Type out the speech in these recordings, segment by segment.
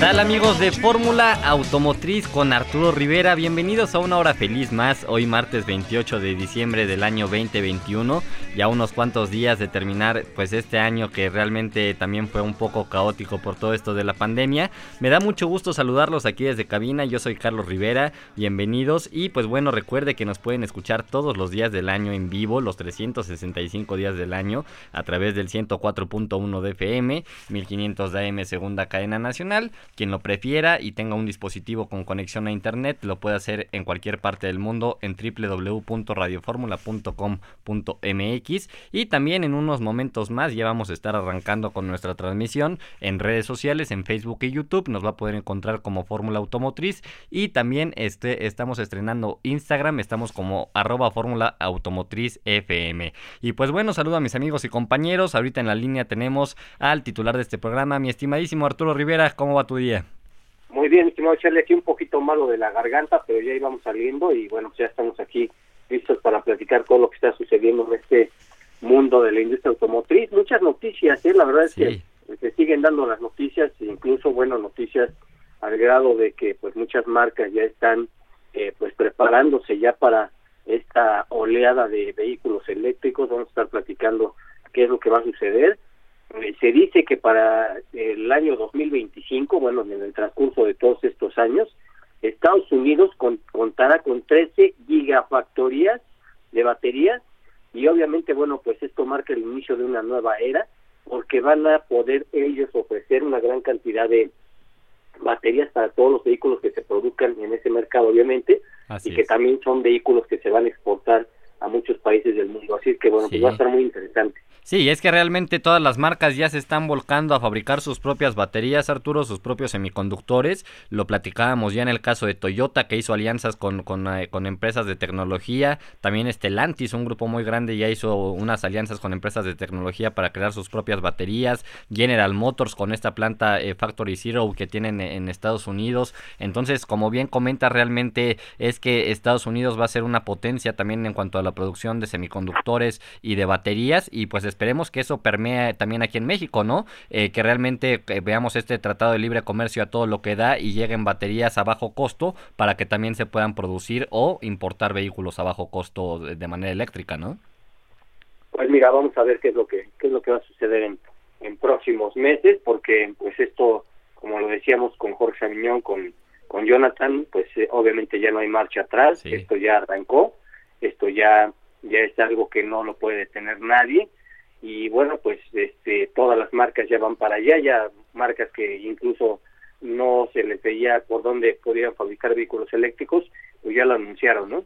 tal amigos de Fórmula Automotriz con Arturo Rivera? Bienvenidos a una hora feliz más, hoy martes 28 de diciembre del año 2021, ya unos cuantos días de terminar pues este año que realmente también fue un poco caótico por todo esto de la pandemia. Me da mucho gusto saludarlos aquí desde cabina, yo soy Carlos Rivera, bienvenidos y pues bueno recuerde que nos pueden escuchar todos los días del año en vivo, los 365 días del año a través del 104.1 de FM, 1500 de AM segunda cadena nacional quien lo prefiera y tenga un dispositivo con conexión a internet lo puede hacer en cualquier parte del mundo en www.radioformula.com.mx y también en unos momentos más ya vamos a estar arrancando con nuestra transmisión en redes sociales, en Facebook y YouTube, nos va a poder encontrar como Fórmula Automotriz y también este, estamos estrenando Instagram, estamos como arroba Fórmula Automotriz FM. Y pues bueno, saludo a mis amigos y compañeros, ahorita en la línea tenemos al titular de este programa, mi estimadísimo Arturo Rivera, ¿cómo va tu día? Muy bien, estimado echarle aquí un poquito malo de la garganta, pero ya íbamos saliendo y bueno, ya estamos aquí listos para platicar todo lo que está sucediendo en este mundo de la industria automotriz. Muchas noticias, ¿eh? la verdad es que se siguen dando las noticias, incluso, bueno, noticias al grado de que pues muchas marcas ya están eh, pues preparándose ya para esta oleada de vehículos eléctricos. Vamos a estar platicando qué es lo que va a suceder se dice que para el año 2025, bueno, en el transcurso de todos estos años, Estados Unidos contará con 13 gigafactorías de baterías y obviamente, bueno, pues esto marca el inicio de una nueva era porque van a poder ellos ofrecer una gran cantidad de baterías para todos los vehículos que se produzcan en ese mercado, obviamente, y que también son vehículos que se van a exportar a muchos países del mundo. Así que, bueno, pues va a estar muy interesante. Sí, es que realmente todas las marcas ya se están volcando a fabricar sus propias baterías, Arturo, sus propios semiconductores. Lo platicábamos ya en el caso de Toyota, que hizo alianzas con, con, eh, empresas de tecnología. También Stellantis, un grupo muy grande, ya hizo unas alianzas con empresas de tecnología para crear sus propias baterías. General Motors con esta planta eh, Factory Zero que tienen en Estados Unidos. Entonces, como bien comenta, realmente es que Estados Unidos va a ser una potencia también en cuanto a la producción de semiconductores y de baterías. Y pues esperemos que eso permee también aquí en México, ¿no? Eh, que realmente eh, veamos este tratado de libre comercio a todo lo que da y lleguen baterías a bajo costo para que también se puedan producir o importar vehículos a bajo costo de, manera eléctrica, ¿no? Pues mira, vamos a ver qué es lo que qué es lo que va a suceder en, en próximos meses, porque pues esto, como lo decíamos con Jorge Aviñón, con con Jonathan, pues eh, obviamente ya no hay marcha atrás, esto ya arrancó, esto ya ya es algo que no lo puede detener nadie. Y bueno pues este todas las marcas ya van para allá ya marcas que incluso no se les veía por dónde podían fabricar vehículos eléctricos pues ya lo anunciaron no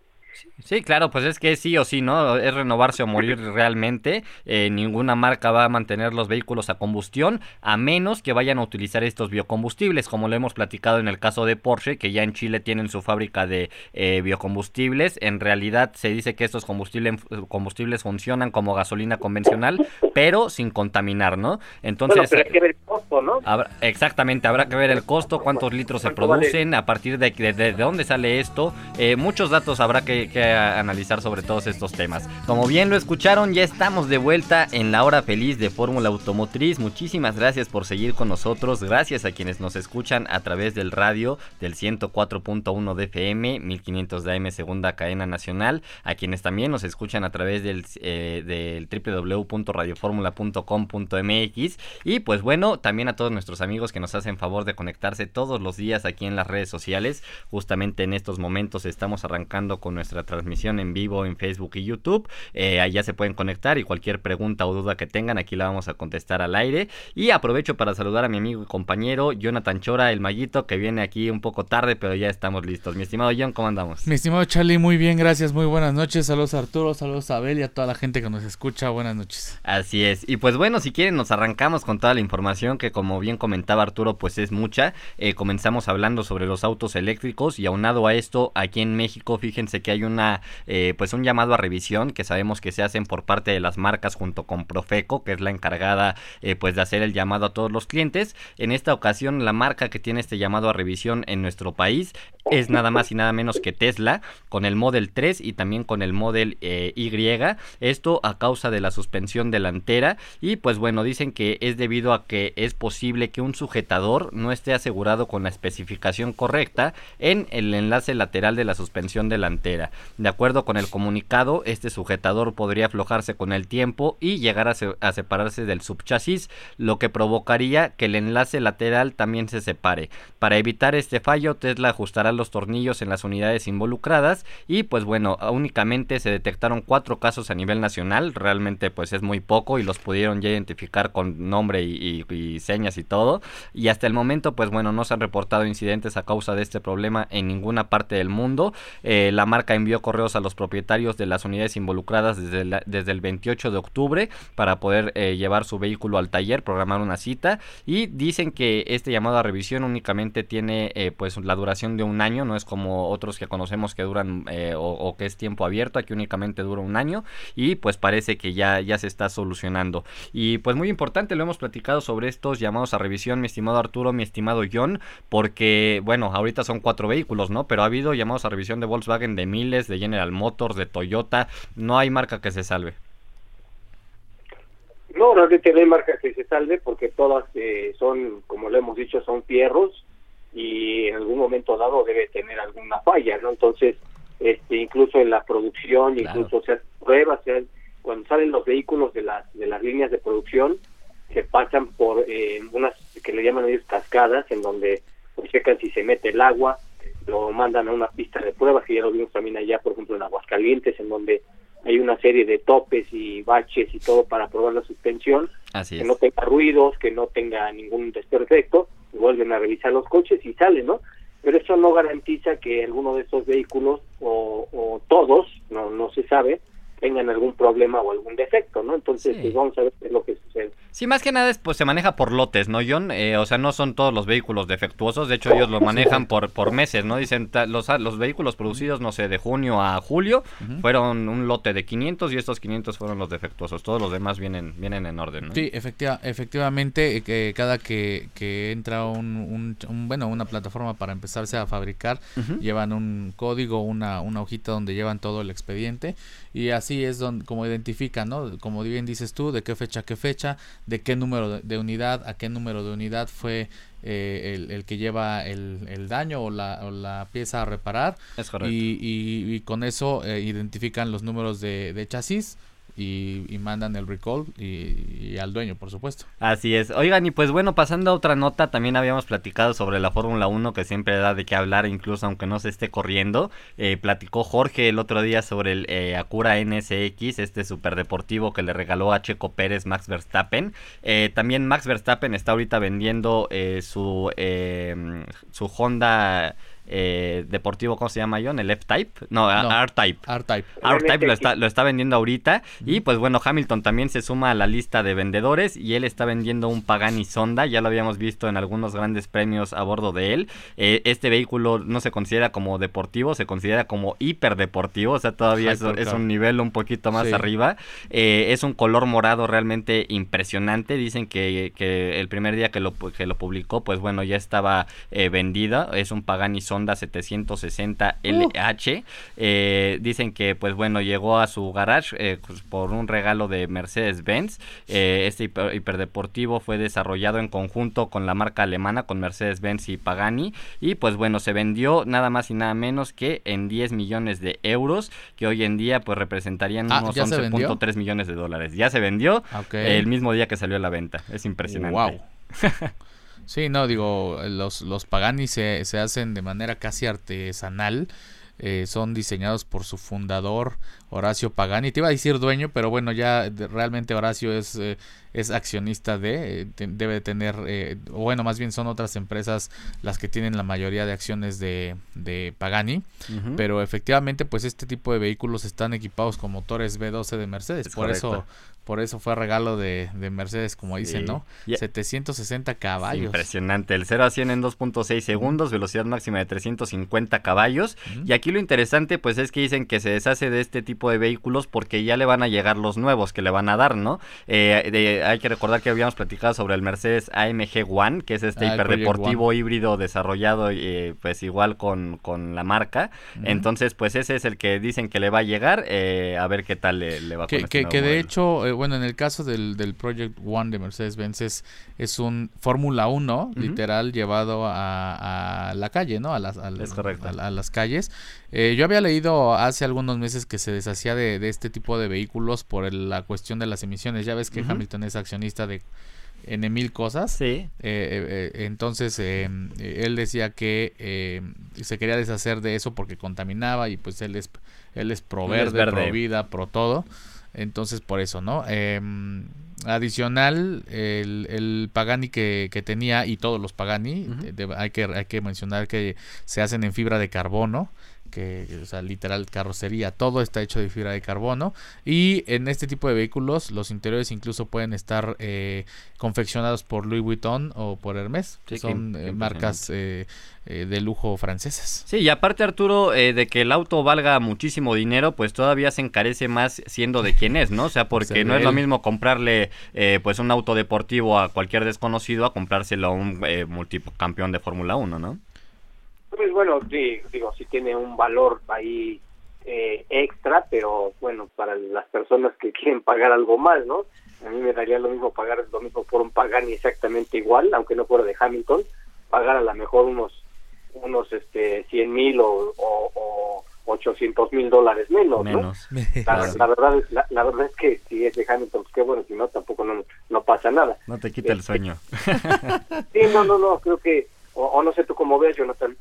Sí, claro, pues es que sí o sí, ¿no? Es renovarse o morir realmente. Eh, ninguna marca va a mantener los vehículos a combustión a menos que vayan a utilizar estos biocombustibles, como lo hemos platicado en el caso de Porsche, que ya en Chile tienen su fábrica de eh, biocombustibles. En realidad se dice que estos combustibles, combustibles funcionan como gasolina convencional, pero sin contaminar, ¿no? Entonces... pero hay que ver el costo, ¿no? exactamente, habrá que ver el costo, cuántos litros se producen, a partir de, de, dónde sale esto. Eh, muchos datos habrá que que, analizar sobre todos estos temas. Como bien lo escucharon, ya estamos de vuelta en la hora feliz de Fórmula Automotriz. Muchísimas gracias por seguir con nosotros. Gracias a quienes nos escuchan a través del radio del 104.1 de FM, 1500 de AM, segunda cadena nacional. A quienes también nos escuchan a través del, eh, del www.radioformula.com.mx. Y pues bueno, también a todos nuestros amigos que nos hacen favor de conectarse todos los días aquí en las redes sociales. Justamente en estos momentos estamos arrancando con nuestra transmisión en vivo en Facebook y YouTube. Eh, allá se pueden conectar y cualquier pregunta o duda que tengan, aquí la vamos a contestar al aire. Y aprovecho para saludar a mi amigo y compañero Jonathan Chora, el Mallito, que viene aquí un poco tarde, pero ya estamos listos. Mi estimado John, ¿cómo andamos? Mi estimado Charlie, muy bien, gracias, muy buenas noches. Saludos a Arturo, saludos a Abel y a toda la gente que nos escucha. Buenas noches. Así es. Y pues bueno, si quieren, nos arrancamos con toda la información que como bien comentaba Arturo, pues es mucha. Eh, comenzamos hablando sobre los autos eléctricos y aunado a esto, aquí en México, fíjense que hay una, eh, pues un llamado a revisión que sabemos que se hacen por parte de las marcas junto con Profeco, que es la encargada, eh, pues de hacer el llamado a todos los clientes. En esta ocasión, la marca que tiene este llamado a revisión en nuestro país es nada más y nada menos que Tesla, con el Model 3 y también con el Model Y. Esto a causa de la suspensión delantera y pues bueno, dicen que es debido a que es posible que un sujetador no esté asegurado con la especificación correcta en el enlace lateral de la suspensión delantera. De acuerdo con el comunicado, este sujetador podría aflojarse con el tiempo y llegar a, separarse del subchasis, lo que provocaría que el enlace lateral también se separe. Para evitar este fallo, Tesla ajustará los tornillos en las unidades involucradas y pues bueno, únicamente se detectaron cuatro casos a nivel nacional, realmente pues es muy poco y los pudieron ya identificar con nombre y, señas y todo. Y hasta el momento, pues bueno, no se han reportado incidentes a causa de este problema en ninguna parte del mundo. Eh, la marca envió correos a los propietarios de las unidades involucradas desde, desde el 28 de octubre para poder eh, llevar su vehículo al taller, programar una cita. Y dicen que este llamado a revisión únicamente tiene eh, pues la duración de un año, no es como otros que conocemos que duran o, o, que es tiempo abierto, aquí únicamente dura un año y pues parece que ya, ya se está solucionando. Y pues muy importante, lo hemos platicado sobre estos llamados a revisión, mi estimado Arturo, mi estimado John, porque bueno, ahorita son cuatro vehículos, ¿no? Pero ha habido llamados a revisión de Volkswagen, de Miles, de General Motors, de Toyota, no hay marca que se salve. No, realmente no hay marca que se salve porque todas eh, son, como lo hemos dicho, son fierros y en algún momento dado debe tener alguna falla, ¿no? Entonces, este, incluso en la producción, incluso se hacen pruebas, cuando salen los vehículos de las, de las líneas de producción, se pasan por eh, unas que le llaman ellos cascadas, en donde pues, checan si se mete el agua, lo mandan a una pista de pruebas, que ya lo vimos también allá, por ejemplo, en Aguascalientes, en donde hay una serie de topes y baches y todo para probar la suspensión, que no tenga ruidos, que no tenga ningún desperfecto, vuelven a revisar los coches y salen, ¿no? pero eso no garantiza que alguno de estos vehículos o, o todos, no, no se sabe, tengan algún problema o algún defecto, ¿no? Entonces, pues, vamos a ver qué es lo que. Sí, más que nada es, pues se maneja por lotes, ¿no, John? Eh, o sea, no son todos los vehículos defectuosos, de hecho ellos lo manejan por, por meses, ¿no? Dicen, los, los vehículos producidos, no sé, de junio a julio, fueron un lote de 500 y estos 500 fueron los defectuosos, todos los demás vienen vienen en orden, ¿no? Sí, efectiva, efectivamente, eh, que cada que, que entra un, un, bueno, una plataforma para empezarse a fabricar, llevan un código, una, una hojita donde llevan todo el expediente y así es donde, como identifican, ¿no? Como bien dices tú, de qué fecha a qué fecha, de qué número de, unidad a qué número de unidad fue eh, el, el, que lleva el, el daño o la, o la, pieza a reparar. Es correcto. Y, y, con eso eh, identifican los números de, de chasis y, mandan el recall y, al dueño, por supuesto. Así es. Oigan, y pues bueno, pasando a otra nota, también habíamos platicado sobre la Fórmula 1, que siempre da de qué hablar, incluso aunque no se esté corriendo. Eh, platicó Jorge el otro día sobre el eh, Acura NSX, este superdeportivo que le regaló a Checo Pérez Max Verstappen. Eh, también Max Verstappen está ahorita vendiendo su, su Honda eh, deportivo, ¿cómo se llama John? ¿El F-Type? No, R-Type. R-Type. R-Type lo está, lo está vendiendo ahorita. Y pues bueno, Hamilton también se suma a la lista de vendedores y él está vendiendo un Pagani Sonda. Ya lo habíamos visto en algunos grandes premios a bordo de él. Eh, este vehículo no se considera como deportivo, se considera como hiperdeportivo. O sea, todavía es, un nivel un poquito más arriba. Eh, es un color morado realmente impresionante. Dicen que, que, el primer día que lo, que lo publicó, pues bueno, ya estaba vendida. Es un Pagani Sonda 760 LH. Eh, dicen que, pues bueno, llegó a su garage eh, pues, por un regalo de Mercedes-Benz. Eh, este hiperdeportivo fue desarrollado en conjunto con la marca alemana, con Mercedes-Benz y Pagani. Y pues bueno, se vendió nada más y nada menos que en 10 millones de euros, que hoy en día pues representarían ah, unos 11.3 millones de dólares. Ya se vendió el mismo día que salió a la venta. Es impresionante. Wow. Sí, no, digo, los, los Pagani se, se hacen de manera casi artesanal. eh, son diseñados por su fundador Horacio Pagani. Te iba a decir dueño, pero bueno, ya realmente Horacio es, eh, es accionista de, debe tener, bueno, más bien son otras empresas las que tienen la mayoría de acciones de, de Pagani, pero efectivamente pues este tipo de vehículos están equipados con motores V12 de Mercedes, por eso por eso fue regalo de, Mercedes, como dicen, ¿no? 760 caballos. Impresionante. El 0 a 100 en 2.6 segundos, velocidad máxima de 350 caballos. Y aquí lo interesante, pues, es que dicen que se deshace de este tipo de vehículos porque ya le van a llegar los nuevos que le van a dar, ¿no? Eh, hay que recordar que habíamos platicado sobre el Mercedes AMG One, que es este ah, hiperdeportivo híbrido desarrollado, eh, pues, igual con, la marca. Entonces, pues, ese es el que dicen que le va a llegar. Eh, a ver qué tal le, va a que, con este que de hecho bueno, en el caso del, del Project One de Mercedes-Benz es, un Fórmula 1, literal, llevado a, la calle, ¿no? A las, a, las calles. Eh, yo había leído hace algunos meses que se deshacía de, este tipo de vehículos por la cuestión de las emisiones. Ya ves que Hamilton es accionista de N mil cosas. Sí. Eh, eh, entonces, él decía que se quería deshacer de eso porque contaminaba y pues él es, él es pro verde, pro vida, pro todo. Entonces, por eso, ¿no? Em, adicional, el, el Pagani que, que, tenía y todos los Pagani, hay, que, hay que mencionar que se hacen en fibra de carbono que, o sea, literal carrocería, todo está hecho de fibra de carbono y en este tipo de vehículos los interiores incluso pueden estar eh, confeccionados por Louis Vuitton o por Hermès, que son eh, marcas eh, de lujo francesas. Sí, y aparte Arturo, de que el auto valga muchísimo dinero, pues todavía se encarece más siendo de quien es, ¿no? O sea, porque no es lo mismo comprarle pues un auto deportivo a cualquier desconocido a comprárselo a un multicampeón de Fórmula 1, ¿no? Pues bueno, sí, digo, sí tiene un valor ahí eh, extra, pero bueno, para las personas que quieren pagar algo más, ¿no? A mí me daría lo mismo pagar lo mismo por un Pagani exactamente igual, aunque no fuera de Hamilton, pagar a lo mejor unos unos este 100 mil o, o, 800 mil dólares menos, ¿no? La, verdad es, la, verdad es que si es de Hamilton, pues qué bueno, si no, tampoco no, no pasa nada. No te quita el este, sueño. sí, no, no, no, creo que, o, o no sé tú cómo ves, Jonathan,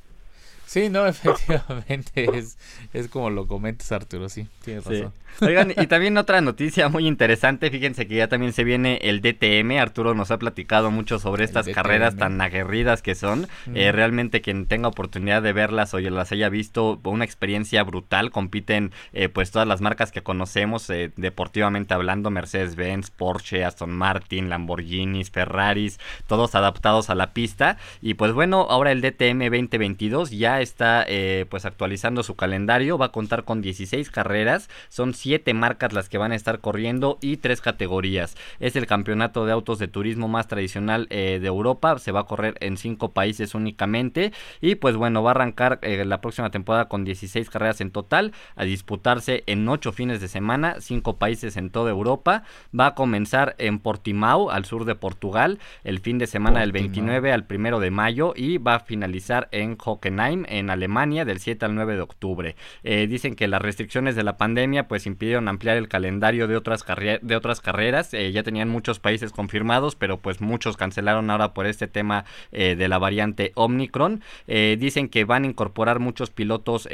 Sí, no, efectivamente es, es como lo comentas Arturo, sí, tienes razón. Oigan, y también otra noticia muy interesante, fíjense que ya también se viene el DTM, Arturo nos ha platicado mucho sobre estas carreras tan aguerridas que son, eh, realmente quien tenga oportunidad de verlas o las haya visto, una experiencia brutal, compiten eh, pues todas las marcas que conocemos eh, deportivamente hablando, Mercedes-Benz, Porsche, Aston Martin, Lamborghinis, Ferraris, todos adaptados a la pista, y pues bueno, ahora el DTM 2022 ya está pues actualizando su calendario, va a contar con 16 carreras, son siete marcas las que van a estar corriendo y tres categorías. Es el campeonato de autos de turismo más tradicional eh, de Europa. Se va a correr en cinco países únicamente. Y pues bueno, va a arrancar eh, la próxima temporada con 16 carreras en total. A disputarse en ocho fines de semana. Cinco países en toda Europa. Va a comenzar en Portimao, al sur de Portugal. El fin de semana del 29 al 1 de mayo. Y va a finalizar en Hockenheim, en Alemania, del 7 al 9 de octubre. Eh, dicen que las restricciones de la pandemia pues impidieron ampliar el calendario de otras, de otras carreras. Eh, ya tenían muchos países confirmados, pero pues muchos cancelaron ahora por este tema eh, de la variante Omicron. Dicen que van a incorporar muchos pilotos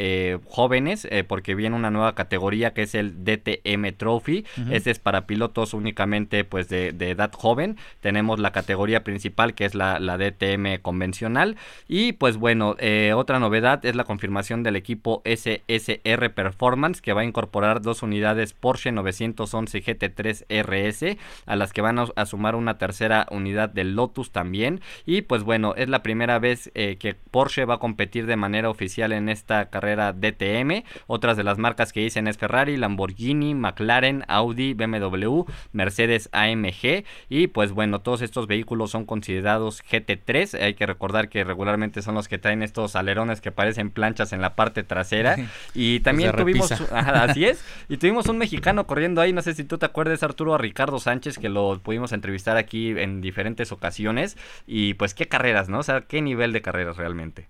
jóvenes porque viene una nueva categoría que es el DTM Trophy. Este es para pilotos únicamente pues de, edad joven. Tenemos la categoría principal que es la, la DTM convencional. Y pues bueno, otra novedad es la confirmación del equipo SSR Performance que va a incorporar dos unidades Porsche 911 GT3 RS, a las que van a, sumar una tercera unidad del Lotus también. Y pues bueno, es la primera vez eh, que Porsche va a competir de manera oficial en esta carrera DTM. Otras de las marcas que dicen es Ferrari, Lamborghini, McLaren, Audi, BMW, Mercedes AMG. Y pues bueno, todos estos vehículos son considerados GT3. Hay que recordar que regularmente son los que traen estos alerones que parecen planchas en la parte trasera. Y también tuvimos, así es, y tuvimos un mexicano corriendo ahí, no sé si tú te acuerdas, Arturo, a Ricardo Sánchez, que lo pudimos entrevistar aquí en diferentes ocasiones. Y pues qué carreras, ¿no? O sea, qué nivel de carreras realmente.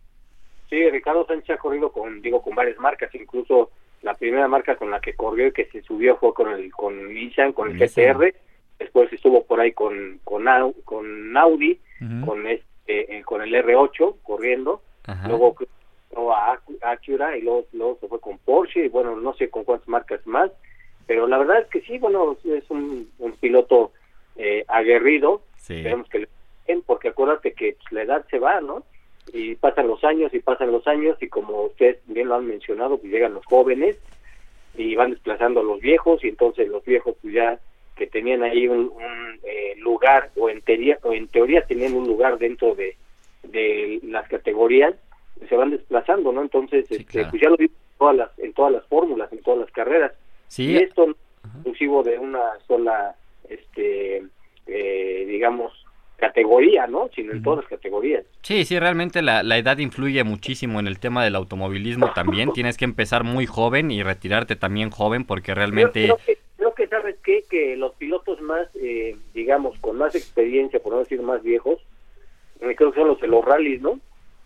Sí, Ricardo Sánchez ha corrido con, digo, con varias marcas, incluso la primera marca con la que corrió y que se subió fue con el con Nissan, con el GTR, después estuvo por ahí con con, con Audi, con este eh, con el R8 corriendo, luego pasó a Acura y luego, luego se fue con Porsche y bueno, no sé con cuántas marcas más, pero la verdad es que sí, bueno, es un, un piloto eh, aguerrido, Sí. esperemos que le porque acuérdate que pues, la edad se va, ¿no? Y pasan los años y pasan los años y como ustedes bien lo han mencionado, pues llegan los jóvenes y van desplazando a los viejos y entonces los viejos pues ya que tenían ahí un, un, eh, lugar o en teoría o en teoría tenían un lugar dentro de, de las categorías se van desplazando no entonces Sí, este, claro. pues ya lo vimos en todas las en todas las fórmulas en todas las carreras Sí, y esto no es exclusivo de una sola este eh, digamos categoría no sino en todas las categorías Sí, sí, realmente la, la edad influye muchísimo en el tema del automovilismo también. Tienes que empezar muy joven y retirarte también joven porque realmente... Creo, creo que, creo que, sabes qué? que los pilotos más, eh, digamos, con más experiencia, por no decir más viejos, eh, creo que son los de los rallies, ¿no?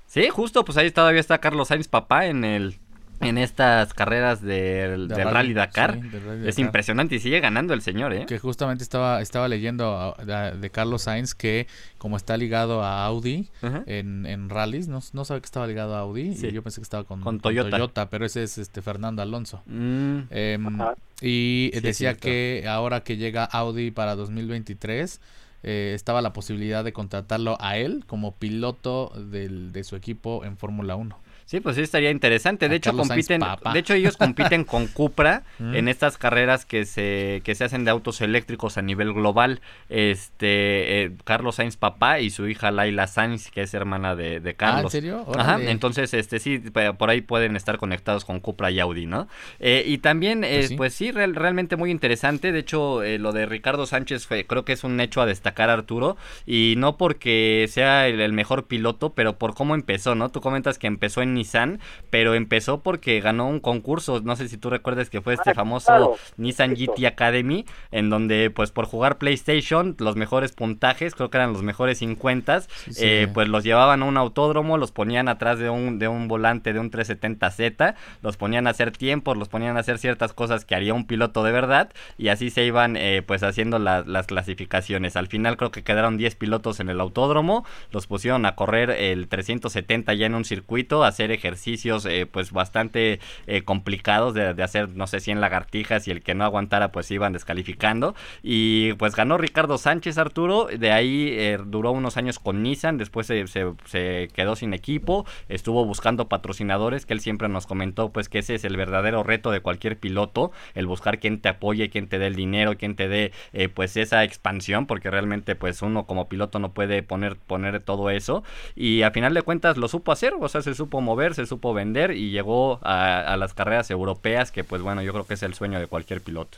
Sí, justo, pues ahí todavía está Carlos Sainz papá en el en estas carreras del, De del rally, Rally Dakar. sí, del Rally es Dakar. impresionante y sigue ganando el señor, ¿eh? Que justamente estaba, estaba leyendo a- de, de Carlos Sainz que como está ligado a Audi en, en rallies, no, no sabe que estaba ligado a Audi Sí. y yo pensé que estaba con, Con Toyota. pero ese es este Fernando Alonso. Mm, Em, Ajá. y Sí, decía que ahora que llega Audi para 2023 eh, estaba la posibilidad de contratarlo a él como piloto del, de su equipo en Fórmula 1. Sí, pues sí estaría interesante. De A hecho, Carlos compiten, de hecho ellos compiten con Cupra Mm. en estas carreras que se que se hacen de autos eléctricos a nivel global. Este eh, Carlos Sainz papá y su hija Laila Sainz, que es hermana de, de Ah, ¿en Carlos. serio? Ajá, entonces este sí por ahí pueden estar conectados con Cupra y Audi, ¿no? Eh, y también eh, Pues pues sí. real- realmente muy interesante. De hecho, eh, lo de Ricardo Sánchez fue, creo que es un hecho a destacar Arturo y no porque sea el, el mejor piloto, pero por cómo empezó, ¿no? Tú comentas que empezó en Nissan, pero empezó porque ganó un concurso, no sé si tú recuerdas que fue este Ah, famoso claro. Nissan. GT Academy, en donde pues por jugar PlayStation, los mejores puntajes, creo que eran los mejores 50, Sí, sí. eh, pues los llevaban a un autódromo, los ponían atrás de un, de un volante de un 370Z, los ponían a hacer tiempos, los ponían a hacer ciertas cosas que haría un piloto de verdad, y así se iban eh, pues haciendo la- las clasificaciones. Al final creo que quedaron 10 pilotos en el autódromo, los pusieron a correr el 370 ya en un circuito, a hacer ejercicios eh, pues bastante eh, complicados de, hacer, no sé, 100 lagartijas y el que no aguantara pues iban descalificando. Y pues ganó Ricardo Sánchez Arturo, de ahí eh, duró unos años con Nissan, después se, se- quedó sin equipo, estuvo buscando patrocinadores, que él siempre nos comentó pues que ese es el verdadero reto de cualquier piloto, el buscar quien te apoye, quien te dé el dinero, quien te dé pues esa expansión, porque realmente pues uno como piloto no puede poner, poner todo eso. Y a final de cuentas lo supo hacer, o sea, se supo mover, se supo vender y llegó a, a las carreras europeas, que pues bueno, yo creo que es el sueño de cualquier piloto.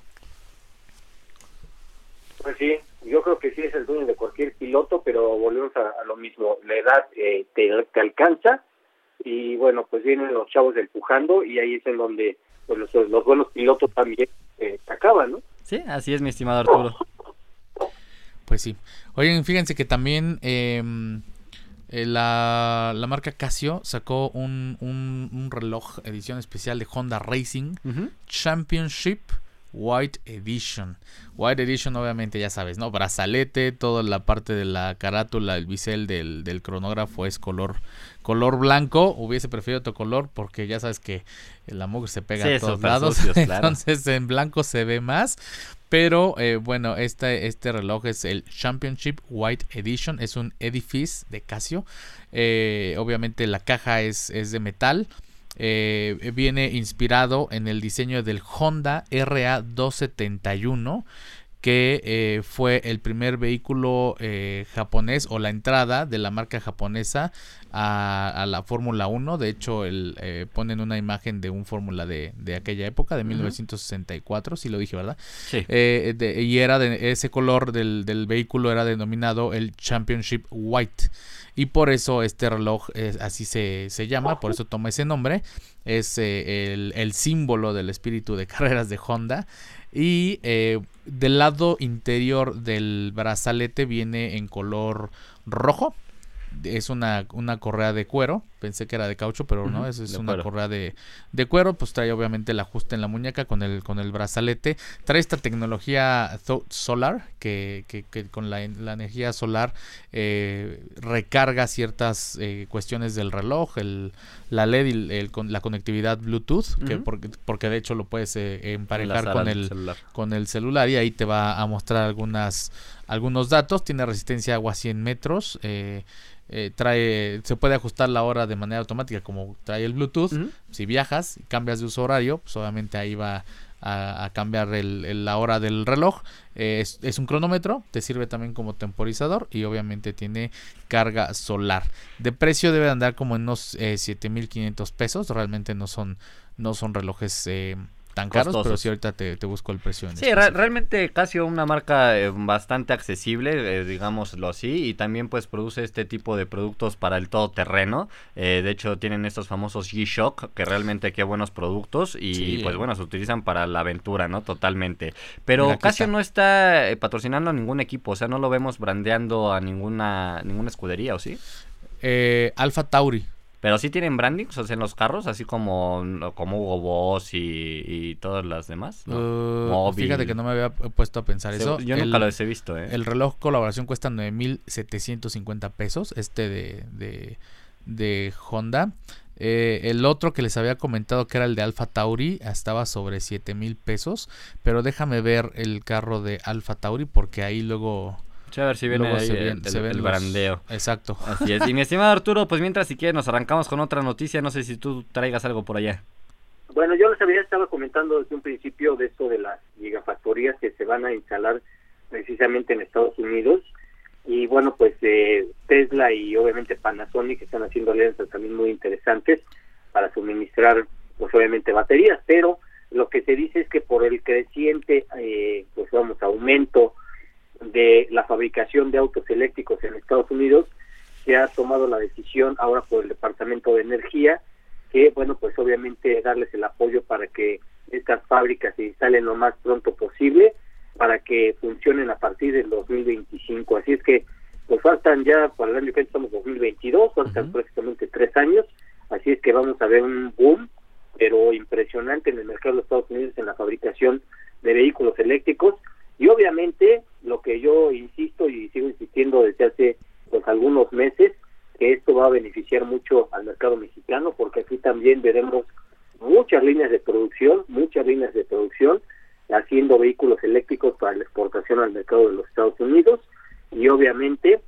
Pues sí, yo creo que sí es el sueño de cualquier piloto, pero volvemos a, a lo mismo, la edad eh, te, te alcanza y bueno, pues vienen los chavos empujando y ahí es en donde pues, los, los buenos pilotos también eh, se acaban, ¿no? Sí, así es mi estimado Arturo. Pues sí. Oigan, fíjense que también em, eh, la, la marca Casio sacó un, un, un reloj edición especial de Honda Racing. Championship White Edition. White Edition, obviamente, ya sabes, ¿no? Brazalete, toda la parte de la carátula, el bisel del, del cronógrafo es color, color blanco. Hubiese preferido otro color porque ya sabes que la mugre se pega Sí, a todos lados. sucios, claro. Entonces en blanco se ve más. Pero eh, bueno, este, reloj es el Championship White Edition. Es un edifice de Casio. Eh, obviamente la caja es, de metal. Eh, viene inspirado en el diseño del Honda RA271 que fue el primer vehículo eh, japonés o la entrada de la marca japonesa a, a la Fórmula 1. De hecho, el, eh, ponen una imagen de un Fórmula de, de aquella época, de 1964, si lo dije, ¿verdad? Sí. Eh, de- y era de ese color del, del vehículo era denominado el Championship White. Y por eso este reloj es- así se, se llama, por eso toma ese nombre. Es eh, el, el símbolo del espíritu de carreras de Honda. Y eh, del lado interior del brazalete viene en color rojo. Es una, una correa de cuero. pensé que era de caucho, pero no, es, es una correa de, de, cuero, pues trae obviamente el ajuste en la muñeca con el, con el brazalete, trae esta tecnología Solar, que, que, con la, energía solar eh, recarga ciertas eh, cuestiones del reloj, el, la LED y el, con la conectividad Bluetooth, que porque, porque de hecho lo puedes eh, emparejar con el, con el celular y ahí te va a mostrar algunas algunos datos, tiene resistencia a agua a 100 metros, eh, eh, trae, se puede ajustar la hora de manera automática como trae el Bluetooth. Si viajas y cambias de uso horario, pues obviamente ahí va a, cambiar la hora del reloj. Eh, es, un cronómetro, te sirve también como temporizador y obviamente tiene carga solar. De precio debe andar como en unos 7.500 pesos, realmente no son, no son relojes tan caros, pero sí ahorita te, busco el precio. sí, realmente Casio una marca eh, bastante accesible, eh, digámoslo así, y también pues produce este tipo de productos para el todoterreno. Eh, de hecho tienen estos famosos G-Shock, que realmente qué buenos productos y pues bueno, se utilizan para la aventura, ¿no? Totalmente. Pero Casio no está patrocinando a ningún equipo, o sea, no lo vemos brandeando a ninguna, ninguna escudería, ¿o sí? Alfa Tauri. Pero sí tienen branding, o sea, en los carros, así como, como Hugo Boss y, todas las demás. Uh, fíjate que no me había puesto a pensar eso. Yo nunca lo he visto, ¿eh? El reloj colaboración cuesta 9.750 pesos, este de, de, de Honda. Eh, el otro que les había comentado que era el de Alfa Tauri estaba sobre 7 mil pesos. Pero déjame ver el carro de Alfa Tauri porque ahí luego a ver si viene ahí el, brandeo. Exacto. Así es. Y mi estimado Arturo, pues mientras si quieres nos arrancamos con otra noticia, no sé si tú traigas algo por allá. Bueno, yo les había estado comentando desde un principio de esto de las gigafactorías que se van a instalar precisamente en Estados Unidos. Y bueno, pues eh, Tesla y obviamente Panasonic están haciendo alianzas también muy interesantes para suministrar, pues obviamente baterías, pero lo que se dice es que por el creciente, eh, pues vamos, aumento de la fabricación de autos eléctricos en Estados Unidos, se ha tomado la decisión ahora por el Departamento de Energía que, bueno, pues obviamente darles el apoyo para que estas fábricas se instalen lo más pronto posible para que funcionen a partir del 2025. Así es que, pues faltan ya, para el año que estamos 2022, faltan prácticamente tres años, así es que vamos a ver un boom, pero impresionante en el mercado de Estados Unidos en la fabricación de vehículos eléctricos. Y obviamente lo que yo insisto y sigo insistiendo desde hace pues algunos meses, que esto va a beneficiar mucho al mercado mexicano, porque aquí también veremos muchas líneas de producción, muchas líneas de producción haciendo vehículos eléctricos para la exportación al mercado de los Estados Unidos. Y obviamente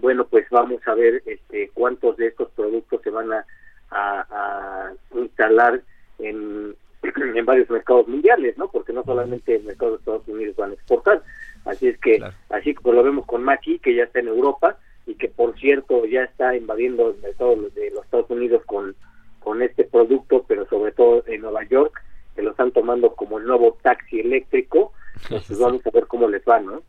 bueno pues vamos a ver este cuántos de estos productos se van a, a instalar en, en varios mercados mundiales, ¿no? Porque no solamente el mercado de Estados Unidos van a exportar. Así es que, así como lo vemos con Maki, que ya está en Europa y que por cierto ya está invadiendo el mercado de los Estados Unidos con, con este producto, pero sobre todo en Nueva York, que lo están tomando como el nuevo taxi eléctrico, pues vamos a ver cómo les va, ¿no?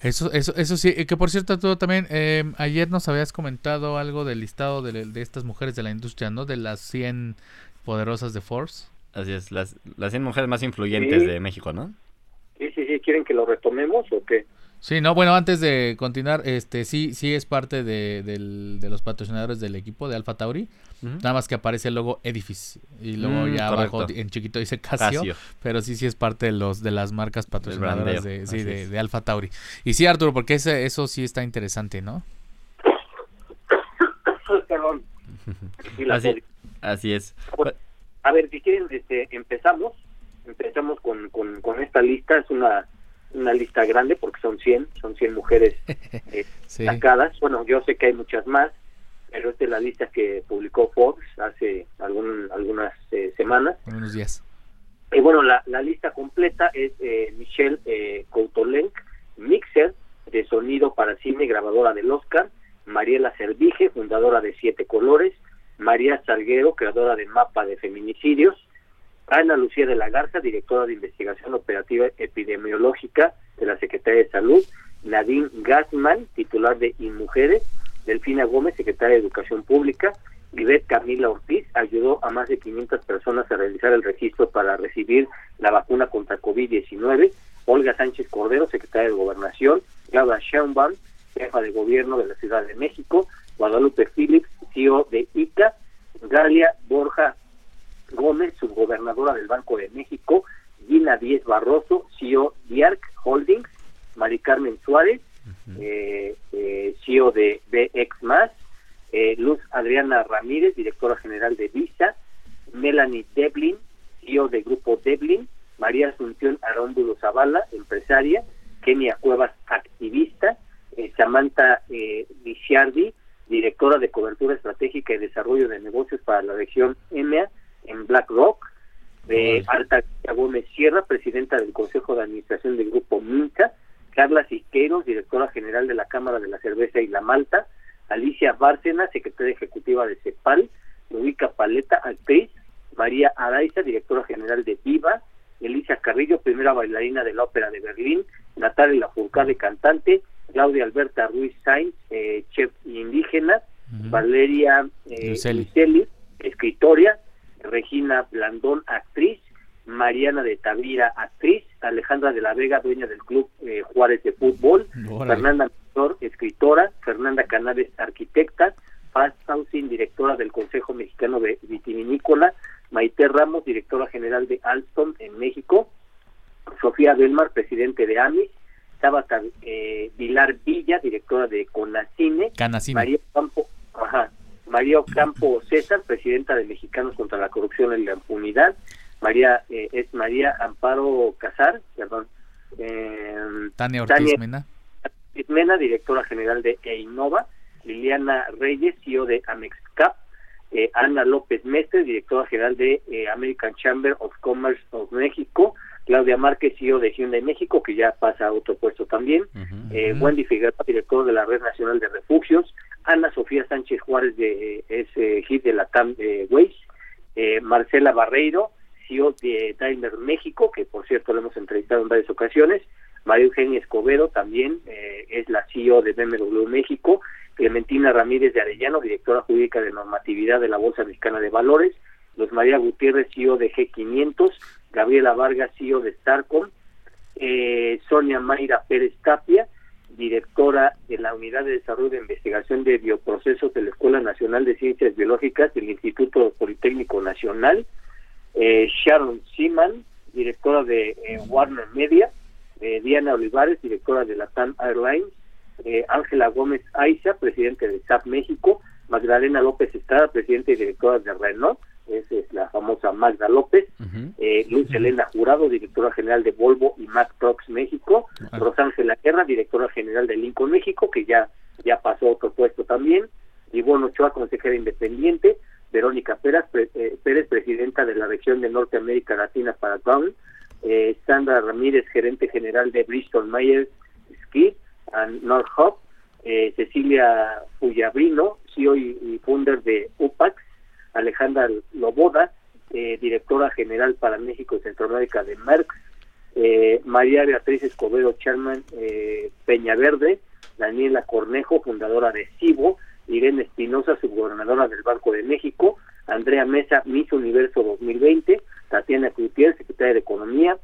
Eso, eso, eso sí, que por cierto, tú también, eh, ayer nos habías comentado algo del listado de, de, estas mujeres de la industria, ¿no? De las 100 poderosas de Force. Así es, las, las 100 mujeres más influyentes de México, ¿no? Sí, sí, sí, ¿quieren que lo retomemos o qué? Sí, no, bueno, antes de continuar, este sí sí es parte de, de los patrocinadores del equipo de Alfa Tauri, nada más que aparece el logo Edifice y luego mm, ya abajo en chiquito dice Casio, pero sí sí es parte de los de las marcas patrocinadoras de, sí, de, Alfa Tauri. Y sí, Arturo, porque ese, eso sí está interesante, ¿no? Perdón. así, así es. A ver, si quieren, este, empezamos. Empezamos con, con, esta lista. Es una, una lista grande porque son 100, son 100 mujeres eh, sacadas. Bueno, yo sé que hay muchas más, pero esta es la lista que publicó Fox hace algún, algunas eh, semanas. Unos días. Y bueno, la, la lista completa es eh, Michelle eh, Coutolenc, mixer de sonido para cine, grabadora del Oscar, Mariela Servige, fundadora de Siete Colores, María Salguero, creadora de Mapa de Feminicidios, Ana Lucía de la Garza, directora de Investigación Operativa Epidemiológica de la Secretaría de Salud, Nadine Gassman, titular de InMujeres, Delfina Gómez, secretaria de Educación Pública, Ivette Camila Ortiz ayudó a más de 500 personas a realizar el registro para recibir la vacuna contra COVID-19, Olga Sánchez Cordero, secretaria de Gobernación, Laura Schaumbaum, jefa de gobierno de la Ciudad de México, Guadalupe Phillips, CEO de ICA, Galia Borja Gómez, subgobernadora del Banco de México, Gina Díez Barroso, CEO de ARC Holdings, Mari Carmen Suárez, eh, eh, CEO de BX eh, Luz Adriana Ramírez, directora general de Visa, Melanie Devlin, CEO de Grupo Devlin, María Asunción Aróndulo Zavala, empresaria, Kenia Cuevas, activista, Samantha eh, directora de cobertura estratégica y desarrollo de negocios para la región EMEA en BlackRock, eh, Alta Gómez Sierra, presidenta del Consejo de Administración del Grupo Minca, Carla Siqueiros, directora general de la Cámara de la Cerveza y la Malta, Alicia Bárcena, secretaria ejecutiva de CEPAL, Luica Paleta, actriz, María Araiza, directora general de Viva, Elisa Carrillo, primera bailarina de la Ópera de Berlín, Natalia Lafourcade, cantante, Claudia Alberta Ruiz Sainz, eh, chef indígena, Valeria eh, escritora, Regina Blandón, actriz, Mariana de Tavira, actriz, Alejandra de la Vega, dueña del Club eh, Juárez de Fútbol, Fernanda Mentor, escritora, Fernanda Canales, arquitecta, Paz directora del Consejo Mexicano de Vitivinícola, Maite Ramos, directora general de Alstom en México, Sofía Belmar, presidente de AMI, Tabata eh, Vilar Villa, directora de Conacine, María Campo, ajá, María Ocampo César, presidenta de Mexicanos contra la Corrupción y la Impunidad, María eh, es María Amparo Casar, perdón, eh, Tania Ortiz Mena. directora general de EINOVA, Liliana Reyes, CEO de Amexcap, eh, Ana López Mestre, directora general de eh, American Chamber of Commerce of México, Claudia Márquez, CEO de Hyundai México, que ya pasa a otro puesto también, eh, Wendy Figueroa, director de la Red Nacional de Refugios, Ana Sofía Sánchez Juárez, de, es HIT de la TAM Ways, Marcela Barreiro, CEO de Daimler México, que por cierto lo hemos entrevistado en varias ocasiones, María Eugenia Escobedo también es la CEO de BMW México, Clementina Ramírez de Arellano, directora jurídica de normatividad de la Bolsa Mexicana de Valores, Luz María Gutiérrez, CEO de G500, Gabriela Vargas, CEO de Starcom, eh, Sonia Mayra Pérez Tapia, directora de la Unidad de Desarrollo de Investigación de Bioprocesos de la Escuela Nacional de Ciencias Biológicas del Instituto Politécnico Nacional, eh, Sharon Seaman, directora de eh, Warner Media, Diana Olivares, directora de la TAM Airlines, eh, Ángela Gómez Aiza, presidente de SAP México, Magdalena López Estrada, presidente y directora de Renault, esa es la famosa Magda López, eh, Luz Elena Jurado, directora general de Volvo y Mac Trucks México, Rosángela Guerra, directora general de Lincoln México, que ya, ya pasó otro puesto también, Ivonne Ochoa, consejera independiente, Verónica Pérez, eh, Pérez, presidenta de la región de Norteamérica Latina para Brown, Sandra Ramírez, gerente general de Bristol Myers Ski, North eh, Cecilia Fuyabrino, CEO y, founder de UPAX, Alejandra Loboda, eh, directora general para México y Centroamérica de Merck, eh, María Beatriz Escobedo Chairman eh, Peñaverde, Daniela Cornejo, fundadora de CIBO, Irene Espinosa, subgobernadora del Banco de México, Andrea Mesa, Miss Universo 2020, Tatiana Cloutier, secretaria de Economía,